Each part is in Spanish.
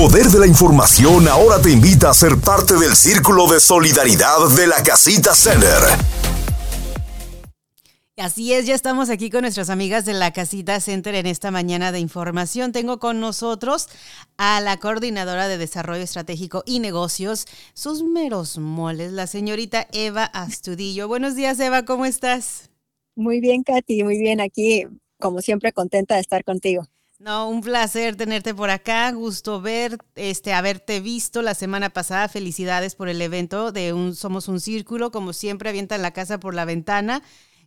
poder de la información ahora te invita a ser parte del círculo de solidaridad de la Casita Center. Así es, ya estamos aquí con nuestras amigas de la Casita Center en esta mañana de información. Tengo con nosotros a la coordinadora de Desarrollo Estratégico y Negocios, sus meros moles, la señorita Eva Astudillo. Buenos días, Eva, ¿cómo estás? Muy bien, Katy, muy bien aquí, como siempre, contenta de estar contigo. No, un placer tenerte por acá, gusto ver, este, haberte visto la semana pasada. Felicidades por el evento de un Somos un Círculo, como siempre avientan la casa por la ventana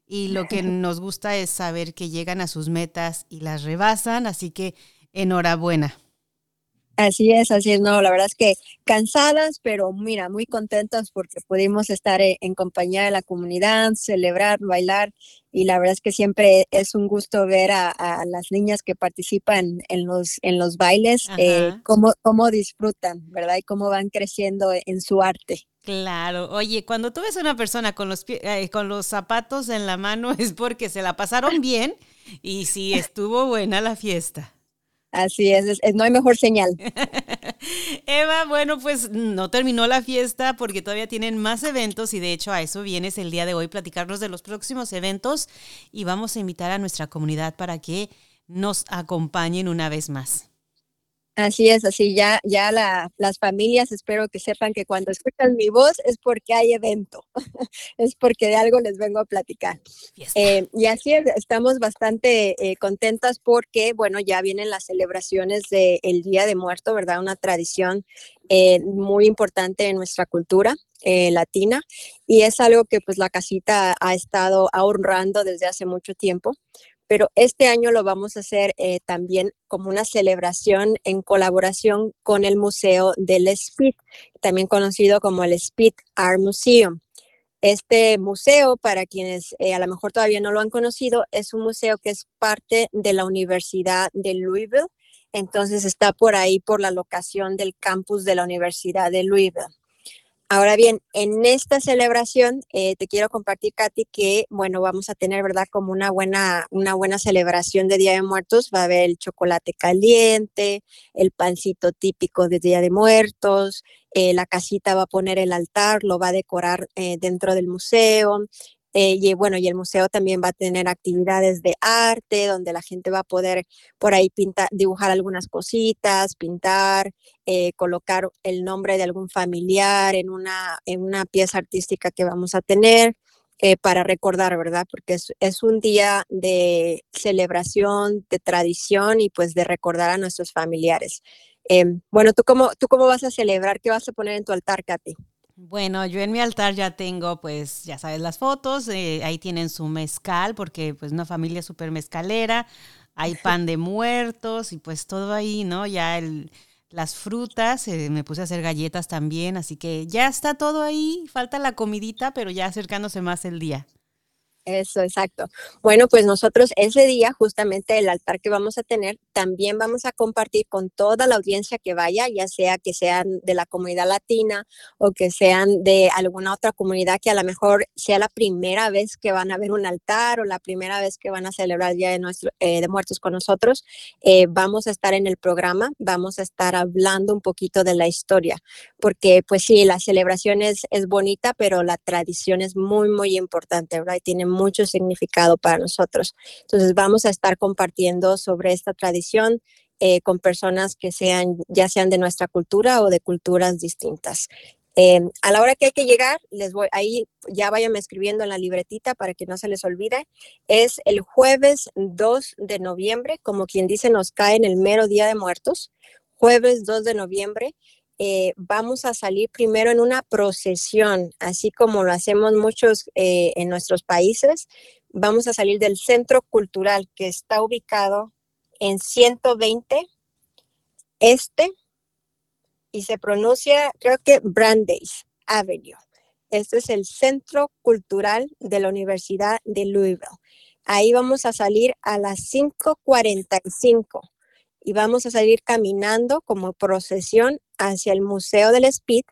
y lo que nos gusta es saber que llegan a sus metas y las rebasan, así que enhorabuena. Así es, así es, no, la verdad es que cansadas, pero mira, muy contentas porque pudimos estar eh, en compañía de la comunidad, celebrar, bailar y la verdad es que siempre es un gusto ver a, las niñas que participan en los, en los bailes, eh, cómo, cómo disfrutan, ¿verdad? Y cómo van creciendo en su arte. Claro, oye, cuando tú ves a una persona con los, eh, con los zapatos en la mano es porque se la pasaron bien y sí estuvo buena la fiesta. Así es, no hay mejor señal. Eva, bueno, pues no terminó la fiesta porque todavía tienen más eventos y de hecho a eso vienes el día de hoy, platicarnos de los próximos eventos y vamos a invitar a nuestra comunidad para que nos acompañen una vez más. Así es, así ya, ya las familias espero que sepan que cuando escuchan mi voz es porque hay evento, es porque de algo les vengo a platicar. Eh, y así es, estamos bastante eh, contentas porque, bueno, ya vienen las celebraciones del Día de Muerto, ¿verdad? Una tradición eh, muy importante en nuestra cultura. latina y es algo que pues la casita ha estado ahorrando desde hace mucho tiempo pero este año lo vamos a hacer eh, también como una celebración en colaboración con el Museo del Speed, también conocido como el Speed Art Museum. Este museo, para quienes eh, a lo mejor todavía no lo han conocido, es un museo que es parte de la Universidad de Louisville, entonces está por ahí por la locación del campus de la Universidad de Louisville. Ahora bien, en esta celebración eh, te quiero compartir, Katy, que bueno, vamos a tener, ¿verdad? Como una buena, una buena celebración de Día de Muertos. Va a haber el chocolate caliente, el pancito típico de Día de Muertos, eh, la casita va a poner el altar, lo va a decorar eh, dentro del museo, eh, y bueno, y el museo también va a tener actividades de arte donde la gente va a poder por ahí pintar, dibujar algunas cositas, pintar, eh, colocar el nombre de algún familiar en una, en una pieza artística que vamos a tener. Eh, para recordar, ¿verdad? Porque es, es, un día de celebración, de tradición y pues de recordar a nuestros familiares. Em, bueno, ¿tú cómo, ¿tú cómo vas a celebrar? ¿Qué vas a poner en tu altar, Katy? Bueno, yo en mi altar ya tengo, pues, ya sabes, las fotos, eh, ahí tienen su mezcal, porque pues una familia súper mezcalera, hay pan de muertos y pues todo ahí, ¿no? Ya el, las frutas, eh, me puse a hacer galletas también, así que ya está todo ahí, falta la comidita, pero ya acercándose más el día. Eso, exacto. Bueno, pues nosotros ese día, justamente el altar que vamos a tener, también vamos a compartir con toda la audiencia que vaya, ya sea que sean de la comunidad latina o que sean de alguna otra comunidad que a lo mejor sea la primera vez que van a ver un altar o la primera vez que van a celebrar el Día de, nuestro, eh, de Muertos con nosotros. Eh, vamos a estar en el programa, vamos a estar hablando un poquito de la historia, porque pues sí, la celebración es, es bonita, pero la tradición es muy, muy importante, ¿verdad? Y tiene mucho significado para nosotros. Entonces vamos a estar compartiendo sobre esta tradición eh, con personas que sean, ya sean de nuestra cultura o de culturas distintas. Eh, a la hora que hay que llegar, les voy, ahí ya vayan escribiendo en la libretita para que no se les olvide, es el jueves 2 de noviembre, como quien dice, nos cae en el mero día de muertos, jueves 2 de noviembre, eh, vamos a salir primero en una procesión, así como lo hacemos muchos eh, en nuestros países. Vamos a salir del centro cultural que está ubicado en 120 Este y se pronuncia, creo que Brandeis Avenue. Este es el centro cultural de la Universidad de Louisville. Ahí vamos a salir a las 5:45 y vamos a salir caminando como procesión hacia el Museo del Speed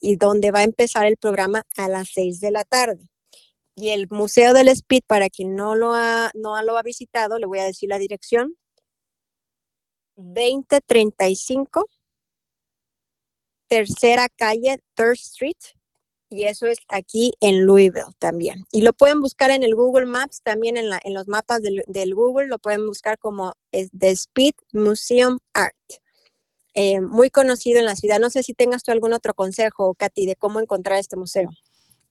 y donde va a empezar el programa a las 6 de la tarde. Y el Museo del Speed, para quien no lo ha, no lo ha visitado, le voy a decir la dirección. 2035 tercera calle, Third Street, y eso es aquí en Louisville también. Y lo pueden buscar en el Google Maps, también en, la, en los mapas del, del, Google, lo pueden buscar como The Speed Museum Art. Eh, muy conocido en la ciudad. No sé si tengas tú algún otro consejo, Katy, de cómo encontrar este museo.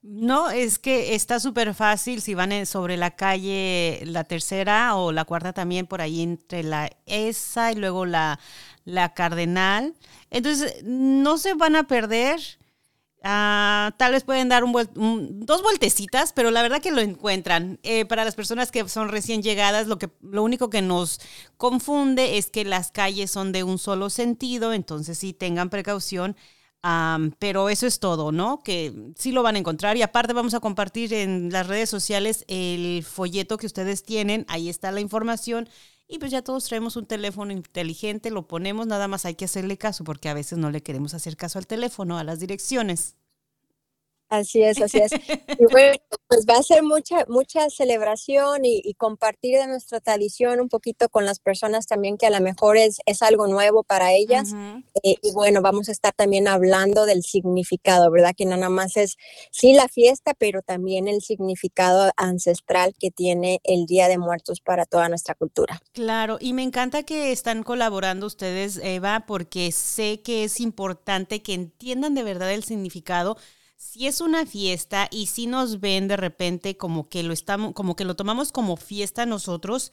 No, es que está súper fácil si van sobre la calle, la tercera o la cuarta también, por ahí entre la esa y luego la, la cardenal. Entonces, no se van a perder. Ah, tal vez pueden dar un, dos vueltecitas, pero la verdad que lo encuentran. Eh, para las personas que son recién llegadas, lo, que, lo único que nos confunde es que las calles son de un solo sentido, entonces sí tengan precaución. pero eso es todo, ¿no? Que sí lo van a encontrar. Y aparte vamos a compartir en las redes sociales el folleto que ustedes tienen. Ahí está la información. Y pues ya todos traemos un teléfono inteligente, lo ponemos, nada más hay que hacerle caso porque a veces no le queremos hacer caso al teléfono, a las direcciones. Así es, así es. Y bueno, pues va a ser mucha, mucha celebración y, compartir de nuestra tradición un poquito con las personas también que a lo mejor es, es algo nuevo para ellas. Eh, y bueno, vamos a estar también hablando del significado, ¿verdad? Que no nada más es, sí, la fiesta, pero también el significado ancestral que tiene el Día de Muertos para toda nuestra cultura. Claro, y me encanta que están colaborando ustedes, Eva, porque sé que es importante que entiendan de verdad el significado si es una fiesta y si nos ven de repente como que lo estamos, como que lo tomamos como fiesta nosotros,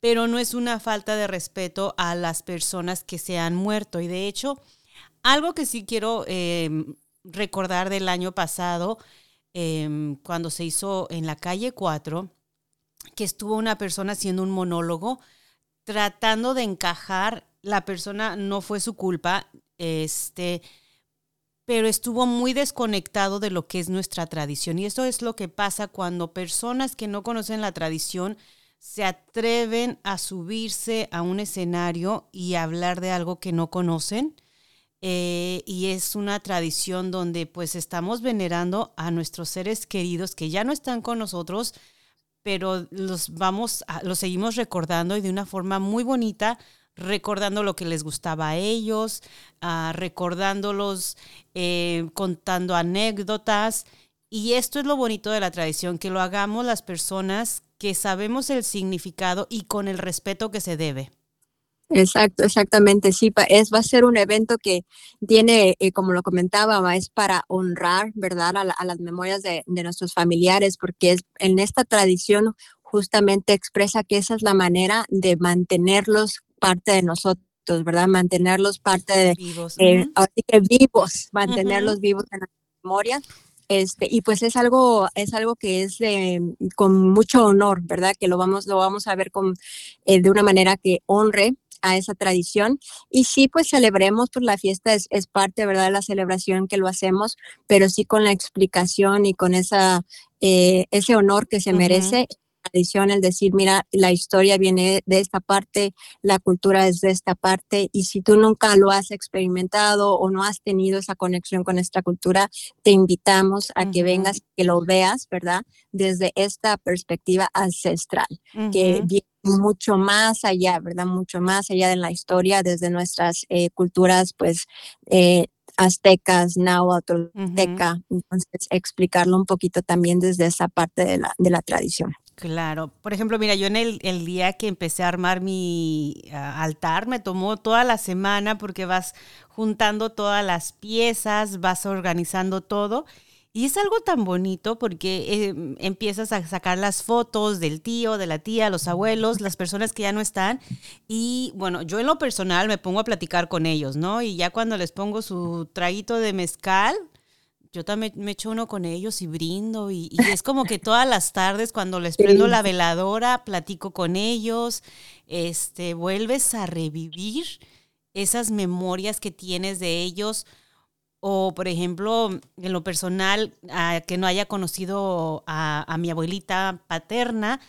pero no es una falta de respeto a las personas que se han muerto. Y de hecho, algo que sí quiero em, recordar del año pasado, em, cuando se hizo en la calle 4, que estuvo una persona haciendo un monólogo, tratando de encajar, la persona no fue su culpa, este pero estuvo muy desconectado de lo que es nuestra tradición. Y eso es lo que pasa cuando personas que no conocen la tradición se atreven a subirse a un escenario y hablar de algo que no conocen. Eh, y es una tradición donde pues estamos venerando a nuestros seres queridos que ya no están con nosotros, pero los vamos, a, los seguimos recordando y de una forma muy bonita, recordando lo que les gustaba a ellos, uh, recordándolos, eh, contando anécdotas. Y esto es lo bonito de la tradición, que lo hagamos las personas que sabemos el significado y con el respeto que se debe. Exacto, exactamente. Sí, es, va a ser un evento que tiene, eh, como lo comentaba, es para honrar, ¿verdad?, a, las memorias de, de, nuestros familiares, porque es, en esta tradición justamente expresa que esa es la manera de mantenerlos parte de nosotros. ¿verdad? Mantenerlos parte de vivos, eh, así que vivos, mantenerlos vivos en la memoria. Este, y pues es algo, es algo que es con mucho honor, ¿verdad? Que lo vamos, lo vamos a ver con, eh, de una manera que honre a esa tradición. Y sí, pues celebremos, pues la fiesta es, es, parte, ¿verdad?, de la celebración que lo hacemos, pero sí con la explicación y con esa, eh, ese honor que se merece tradición, el decir, mira, la historia viene de esta parte, la cultura es de esta parte, y si tú nunca lo has experimentado o no has tenido esa conexión con esta cultura, te invitamos a que vengas, que lo veas, ¿verdad? Desde esta perspectiva ancestral, que viene mucho más allá, ¿verdad? Mucho más allá de la historia, desde nuestras eh, culturas, pues, eh, aztecas, náhuatl, teca, entonces explicarlo un poquito también desde esa parte de la, de la tradición. Claro, por ejemplo, mira, yo en el, el día que empecé a armar mi altar, me tomó toda la semana porque vas juntando todas las piezas, vas organizando todo. Y es algo tan bonito porque em, empiezas a sacar las fotos del tío, de la tía, los abuelos, las personas que ya no están. Y bueno, yo en lo personal me pongo a platicar con ellos, ¿no? Y ya cuando les pongo su traguito de mezcal, yo también me echo uno con ellos y brindo y, es como que todas las tardes cuando les prendo la veladora platico con ellos, este, vuelves a revivir esas memorias que tienes de ellos o por ejemplo en lo personal que no haya conocido a, mi abuelita paterna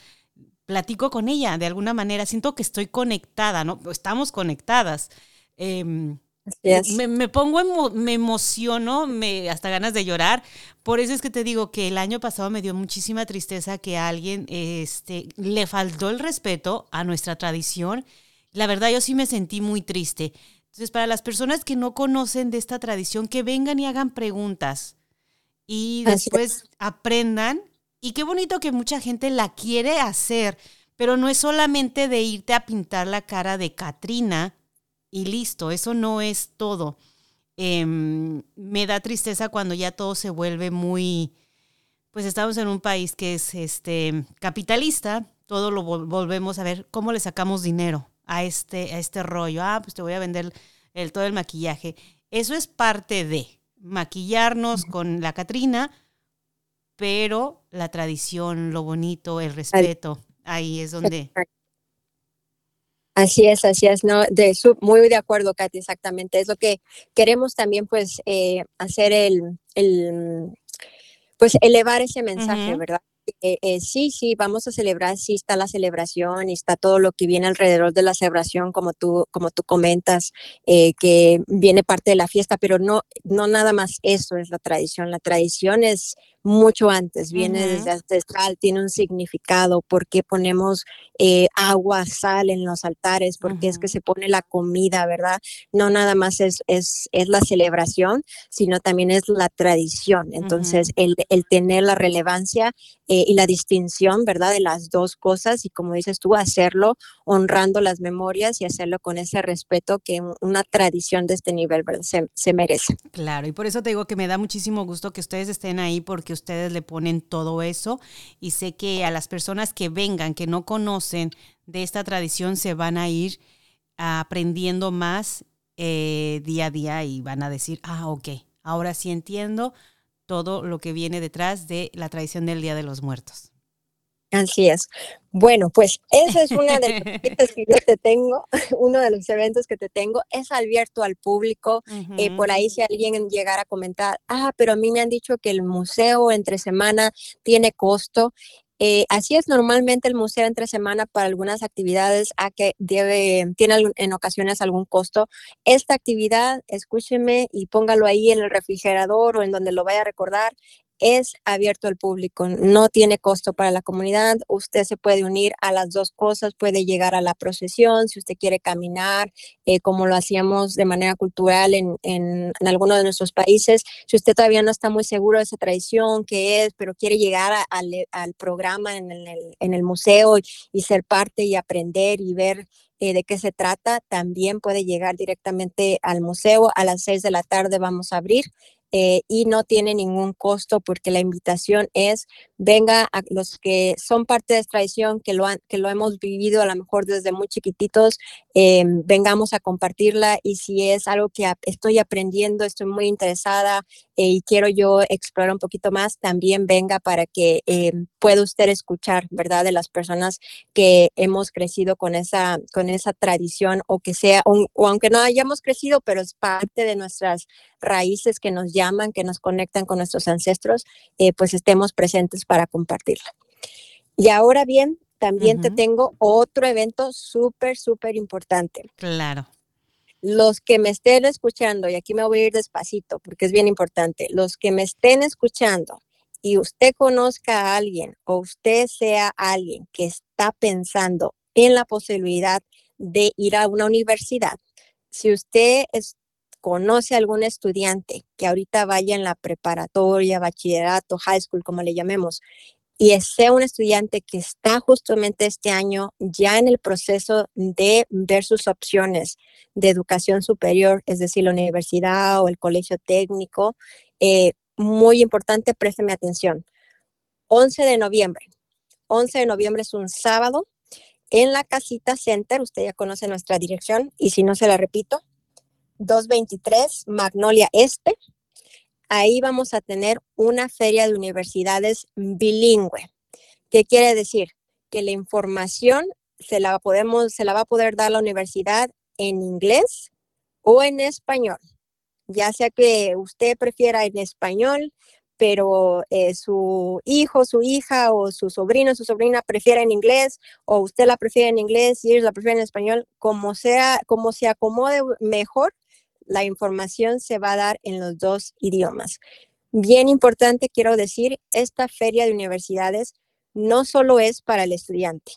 platico con ella de alguna manera siento que estoy conectada no estamos conectadas em, me, pongo, me emociono, me, hasta ganas de llorar. Por eso es que te digo que el año pasado me dio muchísima tristeza que a alguien este, le faltó el respeto a nuestra tradición. La verdad, yo sí me sentí muy triste. Entonces, para las personas que no conocen de esta tradición, que vengan y hagan preguntas y después aprendan. Y qué bonito que mucha gente la quiere hacer, pero no es solamente de irte a pintar la cara de Katrina y listo, eso no es todo. Em, me da tristeza cuando ya todo se vuelve muy, pues estamos en un país que es este capitalista, todo lo volvemos a ver cómo le sacamos dinero a este, a este rollo. Ah, pues te voy a vender el, todo el maquillaje. Eso es parte de maquillarnos con la Catrina, pero la tradición, lo bonito, el respeto, ahí es donde... Así es, así es, ¿no? De muy de acuerdo, Katy, exactamente. Es lo que queremos también, pues, eh, hacer el, el, pues, elevar ese mensaje, ¿verdad? Eh, eh, sí, sí, vamos a celebrar, sí está la celebración y está todo lo que viene alrededor de la celebración, como tú, como tú comentas, eh, que viene parte de la fiesta, pero no, no nada más eso es la tradición. La tradición es mucho antes, viene desde ancestral, tiene un significado, por qué ponemos eh, agua, sal en los altares, por qué es que se pone la comida, ¿verdad? No nada más es, es, es la celebración, sino también es la tradición. Entonces, el, el, tener la relevancia eh, y la distinción, ¿verdad? De las dos cosas y como dices tú, hacerlo honrando las memorias y hacerlo con ese respeto que una tradición de este nivel Se, se merece. Claro, y por eso te digo que me da muchísimo gusto que ustedes estén ahí porque que ustedes le ponen todo eso y sé que a las personas que vengan, que no conocen de esta tradición, se van a ir aprendiendo más eh, día a día y van a decir, ah, ok, ahora sí entiendo todo lo que viene detrás de la tradición del Día de los Muertos. Así es. Bueno, pues esa es una de las que yo te tengo, uno de los eventos que te tengo, es abierto al público. Eh, por ahí si alguien llegara a comentar, ah, pero a mí me han dicho que el museo entre semana tiene costo. Eh, así es normalmente el museo entre semana para algunas actividades a que debe, tiene en ocasiones algún costo. Esta actividad, escúcheme y póngalo ahí en el refrigerador o en donde lo vaya a recordar, es abierto al público, no tiene costo para la comunidad, usted se puede unir a las dos cosas, puede llegar a la procesión, si usted quiere caminar, eh, como lo hacíamos de manera cultural en, en, algunos de nuestros países, si usted todavía no está muy seguro de esa tradición, qué es, pero quiere llegar al programa en el, en el museo y, ser parte y aprender y ver eh, de qué se trata, también puede llegar directamente al museo. A las seis de la tarde vamos a abrir eh, y no tiene ningún costo porque la invitación es venga a los que son parte de esta tradición, que lo, que lo hemos vivido a lo mejor desde muy chiquititos, eh, vengamos a compartirla y si es algo que estoy aprendiendo, estoy muy interesada y quiero yo explorar un poquito más, también venga para que pueda usted escuchar, ¿verdad? De las personas que hemos crecido con esa, con esa tradición o que sea, o, o aunque no hayamos crecido, pero es parte de nuestras raíces que nos llaman, que nos conectan con nuestros ancestros, eh, pues estemos presentes para compartirla. Y ahora bien, también te tengo otro evento súper, súper importante. Claro. Los que me estén escuchando, y aquí me voy a ir despacito porque es bien importante, los que me estén escuchando y usted conozca a alguien o usted sea alguien que está pensando en la posibilidad de ir a una universidad, si usted conoce a algún estudiante que ahorita vaya en la preparatoria, bachillerato, high school, como le llamemos, y sea un estudiante que está justamente este año ya en el proceso de ver sus opciones de educación superior, es decir, la universidad o el colegio técnico, eh, muy importante, présteme atención. 11 de noviembre. 11 de noviembre es un sábado en la Casita Center, usted ya conoce nuestra dirección y si no se la repito, 223 Magnolia Este. Ahí vamos a tener una feria de universidades bilingüe. ¿Qué quiere decir? Que la información se la, podemos, se la va a poder dar la universidad en inglés o en español. Ya sea que usted prefiera en español, pero eh, su hijo, su hija o su sobrino, su sobrina prefiere en inglés o usted la prefiere en inglés y ellos la prefieren en español, como sea, como se acomode mejor, la información se va a dar en los dos idiomas. Bien importante, quiero decir, esta feria de universidades no solo es para el estudiante,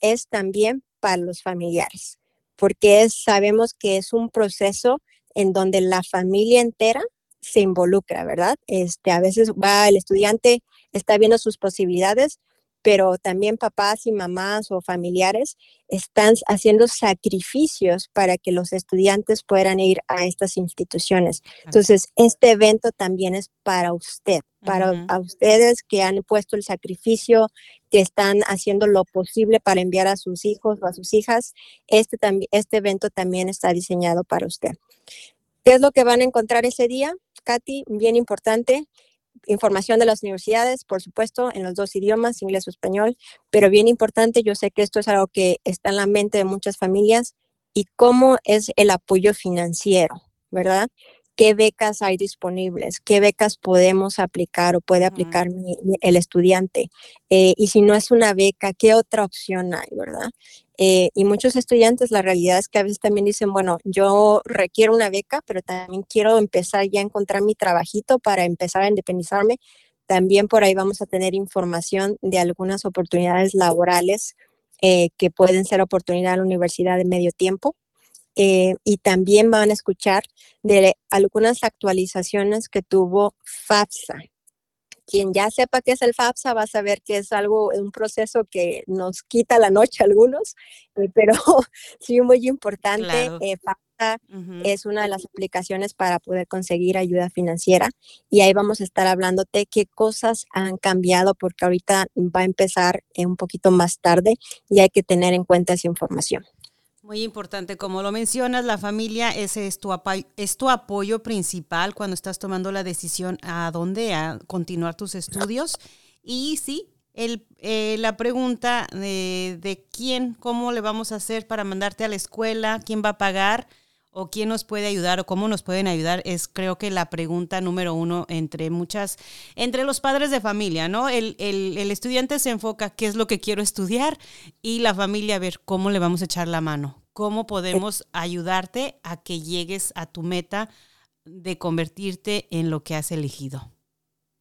es también para los familiares. porque sabemos que es un proceso en donde la familia entera se involucra, ¿verdad? Este, a veces va el estudiante, está viendo sus posibilidades, pero también papás y mamás o familiares están haciendo sacrificios para que los estudiantes puedan ir a estas instituciones. Entonces, este evento también es para usted, para ustedes que han puesto el sacrificio, que están haciendo lo posible para enviar a sus hijos o a sus hijas. Este, este evento también está diseñado para usted. ¿Qué es lo que van a encontrar ese día, Katy? Bien importante información de las universidades, por supuesto, en los dos idiomas, inglés o español, pero bien importante, yo sé que esto es algo que está en la mente de muchas familias y cómo es el apoyo financiero, ¿verdad? ¿Qué becas hay disponibles? ¿Qué becas podemos aplicar o puede aplicar el estudiante? Eh, y si no es una beca, ¿qué otra opción hay, verdad? Eh, y muchos estudiantes, la realidad es que a veces también dicen, bueno, yo requiero una beca, pero también quiero empezar ya a encontrar mi trabajito para empezar a independizarme. También por ahí vamos a tener información de algunas oportunidades laborales eh, que pueden ser oportunidad en la universidad de medio tiempo. Eh, y también van a escuchar de algunas actualizaciones que tuvo FAFSA, quien ya sepa qué es el FAFSA va a saber que es algo, un proceso que nos quita la noche a algunos, eh, pero sí muy importante. Eh, FAFSA es una de las aplicaciones para poder conseguir ayuda financiera y ahí vamos a estar hablándote qué cosas han cambiado porque ahorita va a empezar un poquito más tarde y hay que tener en cuenta esa información. Muy importante, como lo mencionas, la familia es tu, es tu apoyo principal cuando estás tomando la decisión a dónde a continuar tus estudios. Y sí, el, eh, la pregunta de, de, quién, cómo le vamos a hacer para mandarte a la escuela, quién va a pagar o quién nos puede ayudar o cómo nos pueden ayudar es creo que la pregunta número uno entre muchas, entre los padres de familia, ¿no? El, el, el estudiante se enfoca qué es lo que quiero estudiar y la familia a ver cómo le vamos a echar la mano, cómo podemos ayudarte a que llegues a tu meta de convertirte en lo que has elegido.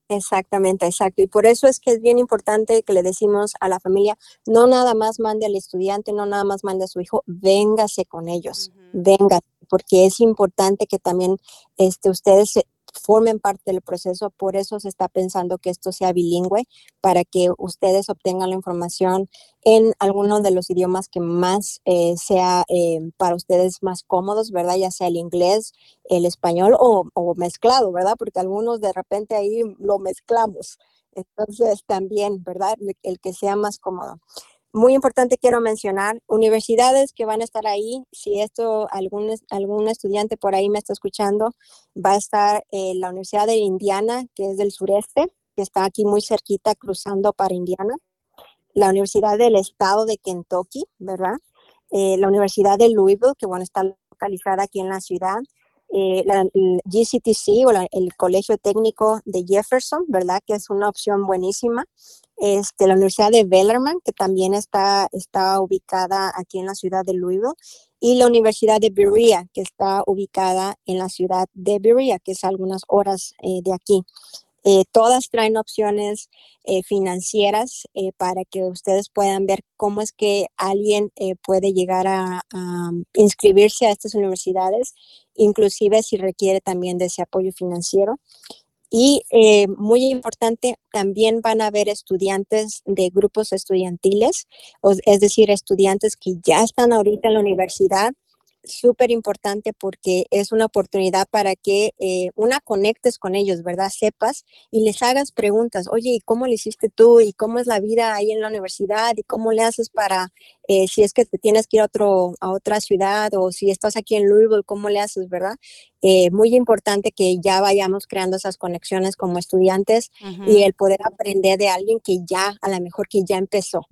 Exactamente, exacto. Y por eso es que es bien importante que le decimos a la familia, no nada más mande al estudiante, no nada más mande a su hijo, véngase con ellos, venga, porque es importante que también este, ustedes formen parte del proceso. Por eso se está pensando que esto sea bilingüe, para que ustedes obtengan la información en alguno de los idiomas que más eh, sea eh, para ustedes más cómodos, ¿verdad? Ya sea el inglés, el español o, o mezclado, ¿verdad? Porque algunos de repente ahí lo mezclamos. Entonces también, ¿verdad? El que sea más cómodo. Muy importante quiero mencionar universidades que van a estar ahí. Si esto algún, algún estudiante por ahí me está escuchando, va a estar eh, la Universidad de Indiana, que es del sureste, que está aquí muy cerquita cruzando para Indiana. La Universidad del Estado de Kentucky, ¿verdad? Eh, la Universidad de Louisville, que bueno, está localizada aquí en la ciudad. Eh, la, el GCTC o el Colegio Técnico de Jefferson, ¿verdad? Que es una opción buenísima este, la Universidad de Bellarmine, que también está, está ubicada aquí en la ciudad de Louisville, y la Universidad de Berea, que está ubicada en la ciudad de Berea, que es algunas horas eh, de aquí. Eh, todas traen opciones eh, financieras para que ustedes puedan ver cómo es que alguien puede llegar a, a, inscribirse a estas universidades, inclusive si requiere también de ese apoyo financiero. Y eh, muy importante, también van a haber estudiantes de grupos estudiantiles, es decir, estudiantes que ya están ahorita en la universidad súper importante porque es una oportunidad para que eh, una conectes con ellos, ¿verdad? Sepas y les hagas preguntas, oye, ¿y cómo lo hiciste tú? ¿Y cómo es la vida ahí en la universidad? ¿Y cómo le haces para, eh, si es que te tienes que ir a, otro, a otra ciudad o si estás aquí en Louisville, cómo le haces, ¿verdad? Eh, muy importante que ya vayamos creando esas conexiones como estudiantes y el poder aprender de alguien que ya, a lo mejor que ya empezó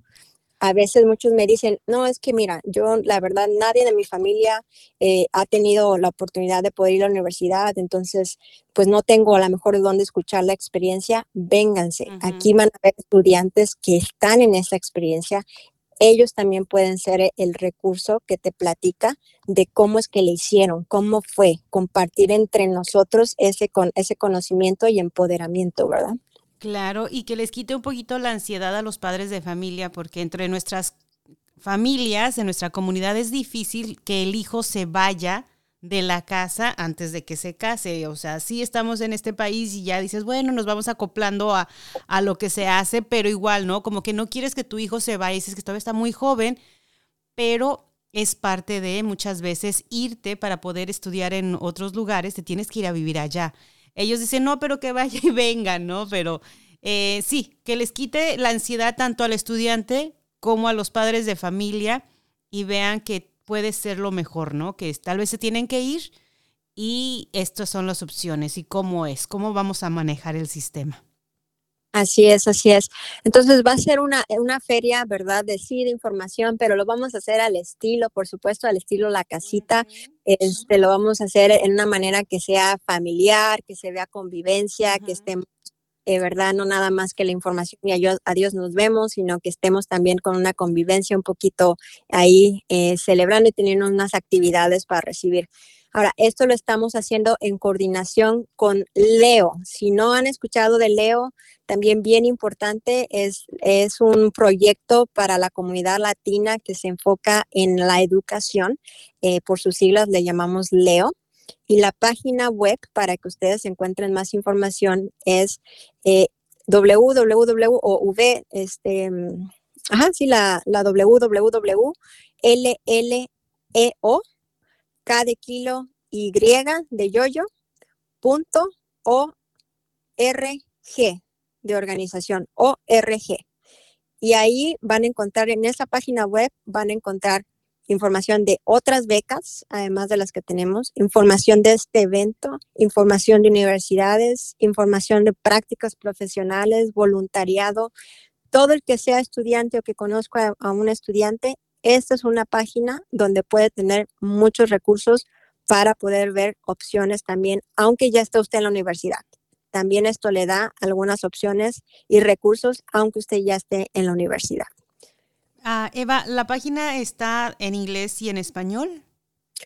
a veces muchos me dicen, no, es que mira, yo la verdad nadie de mi familia eh, ha tenido la oportunidad de poder ir a la universidad, entonces pues no tengo a lo mejor de dónde escuchar la experiencia, vénganse. Aquí van a haber estudiantes que están en esa experiencia. Ellos también pueden ser el recurso que te platica de cómo es que le hicieron, cómo fue, compartir entre nosotros ese, con, ese conocimiento y empoderamiento, ¿verdad? Claro, y que les quite un poquito la ansiedad a los padres de familia, porque entre nuestras familias, en nuestra comunidad es difícil que el hijo se vaya de la casa antes de que se case. O sea, sí estamos en este país y ya dices, bueno, nos vamos acoplando a, a lo que se hace, pero igual, ¿no? Como que no quieres que tu hijo se vaya, dices que todavía está muy joven, pero es parte de muchas veces irte para poder estudiar en otros lugares, te tienes que ir a vivir allá. Ellos dicen, no, pero que vaya y venga, ¿no? Pero eh, sí, que les quite la ansiedad tanto al estudiante como a los padres de familia y vean que puede ser lo mejor, ¿no? Que tal vez se tienen que ir y estas son las opciones y cómo es, cómo vamos a manejar el sistema. Así es, así es. Entonces va a ser una, una feria, ¿verdad? De sí, de información, pero lo vamos a hacer al estilo, por supuesto, al estilo La Casita. Este, lo vamos a hacer en una manera que sea familiar, que se vea convivencia, que estemos eh, ¿verdad? No nada más que la información y adiós nos vemos, sino que estemos también con una convivencia un poquito ahí eh, celebrando y teniendo unas actividades para recibir. Ahora, esto lo estamos haciendo en coordinación con Leo. Si no han escuchado de Leo, también bien importante, es, es un proyecto para la comunidad latina que se enfoca en la educación. Eh, por sus siglas le llamamos Leo. Y la página web para que ustedes encuentren más información es eh, www este, ajá, sí, la, la www, K de kilo, Y de yoyo, punto g de organización, ORG. Y ahí van a encontrar, en esa página web, van a encontrar información de otras becas, además de las que tenemos, información de este evento, información de universidades, información de prácticas profesionales, voluntariado, todo el que sea estudiante o que conozca a, un estudiante, esta es una página donde puede tener muchos recursos para poder ver opciones también, aunque ya esté usted en la universidad. También esto le da algunas opciones y recursos, aunque usted ya esté en la universidad. Ah, Eva, ¿la página está en inglés y en español?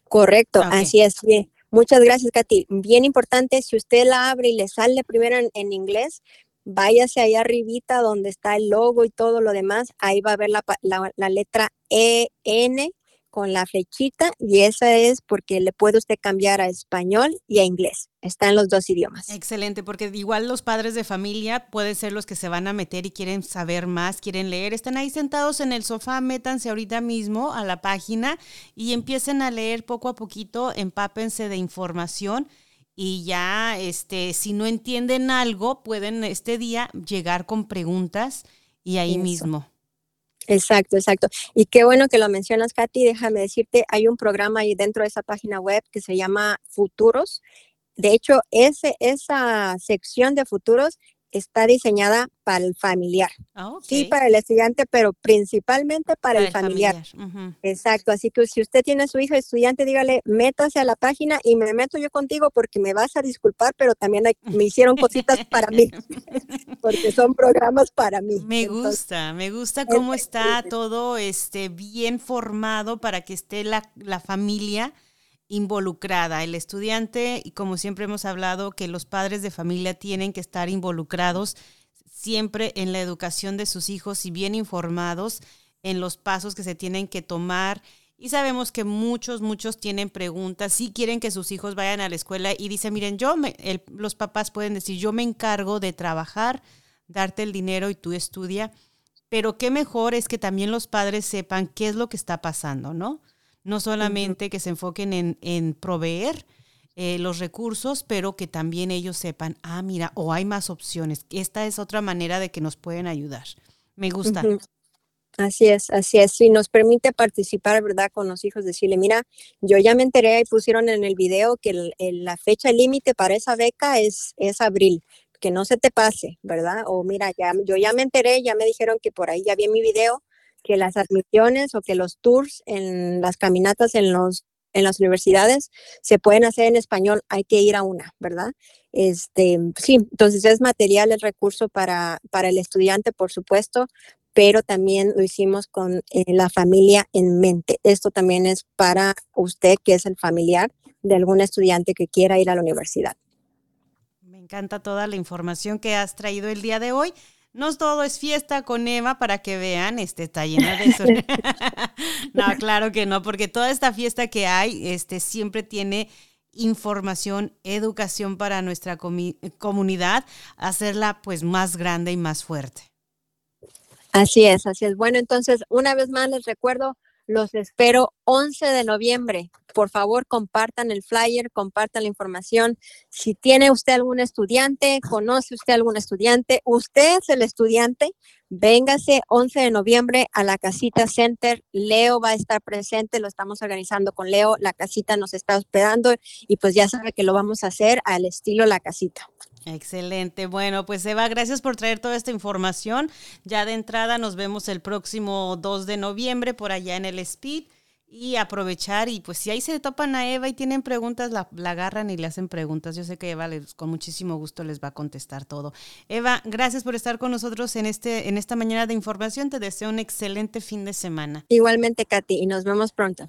Correcto, así es. Bien. Muchas gracias, Katy. Bien importante, si usted la abre y le sale primero en, inglés, váyase ahí arribita donde está el logo y todo lo demás. Ahí va a ver la, la, la letra EN con la flechita y esa es porque le puede usted cambiar a español y a inglés. Está en los dos idiomas. Excelente, porque igual los padres de familia pueden ser los que se van a meter y quieren saber más, quieren leer. Están ahí sentados en el sofá, métanse ahorita mismo a la página y empiecen a leer poco a poquito, empápense de información y ya este si no entienden algo, pueden este día llegar con preguntas y ahí mismo. Exacto, exacto. Y qué bueno que lo mencionas, Katy. Déjame decirte, hay un programa ahí dentro de esa página web que se llama Futuros. De hecho, ese, esa sección de futuros está diseñada para el familiar. Ah, sí, para el estudiante, pero principalmente para, el familiar. Exacto. Así que si usted tiene a su hija estudiante, dígale, métase a la página y me meto yo contigo porque me vas a disculpar, pero también me hicieron cositas para mí, porque son programas para mí. Me gusta, me gusta cómo está todo este, bien formado para que esté la, la familia involucrada. El estudiante, y como siempre hemos hablado, que los padres de familia tienen que estar involucrados siempre en la educación de sus hijos y bien informados en los pasos que se tienen que tomar. Y sabemos que muchos, muchos tienen preguntas, si quieren que sus hijos vayan a la escuela y dicen, miren, yo, me, los papás pueden decir, yo me encargo de trabajar, darte el dinero y tú estudia, pero qué mejor es que también los padres sepan qué es lo que está pasando, ¿no? No solamente que se enfoquen en, proveer eh, los recursos, pero que también ellos sepan, ah, mira, o hay más opciones. Esta es otra manera de que nos pueden ayudar. Me gusta. Así es, así es. Sí, nos permite participar, ¿verdad? Con los hijos, decirle, mira, yo ya me enteré y pusieron en el video que la fecha límite para esa beca es, es abril, que no se te pase, ¿verdad? O mira, ya, yo ya me enteré, ya me dijeron que por ahí ya vi mi video, que las admisiones o que los tours en las caminatas en los en las universidades se pueden hacer en español, hay que ir a una, ¿verdad? Este, sí, entonces es material, es recurso para, para el estudiante, por supuesto, pero también lo hicimos con eh, la familia en mente. Esto también es para usted, que es el familiar de algún estudiante que quiera ir a la universidad. Me encanta toda la información que has traído el día de hoy. No todo es fiesta con Eva para que vean, este está llena de eso. no, claro que no, porque toda esta fiesta que hay, este siempre tiene información, educación para nuestra comunidad, hacerla pues más grande y más fuerte. Así es, así es. Bueno, entonces, una vez más les recuerdo, los espero 11 de noviembre. Por favor, compartan el flyer, compartan la información. Si tiene usted algún estudiante, conoce usted algún estudiante, usted es el estudiante, véngase 11 de noviembre a la Casita Center. Leo va a estar presente, lo estamos organizando con Leo. La casita nos está hospedando y pues ya sabe que lo vamos a hacer al estilo La Casita. Excelente. Bueno, pues Eva, gracias por traer toda esta información. Ya de entrada nos vemos el próximo 2 de noviembre por allá en el Speed y aprovechar y pues si ahí se topan a Eva y tienen preguntas, la, agarran y le hacen preguntas. Yo sé que Eva con muchísimo gusto les va a contestar todo. Eva, gracias por estar con nosotros en, este, en esta mañana de información. Te deseo un excelente fin de semana. Igualmente, Katy, y nos vemos pronto.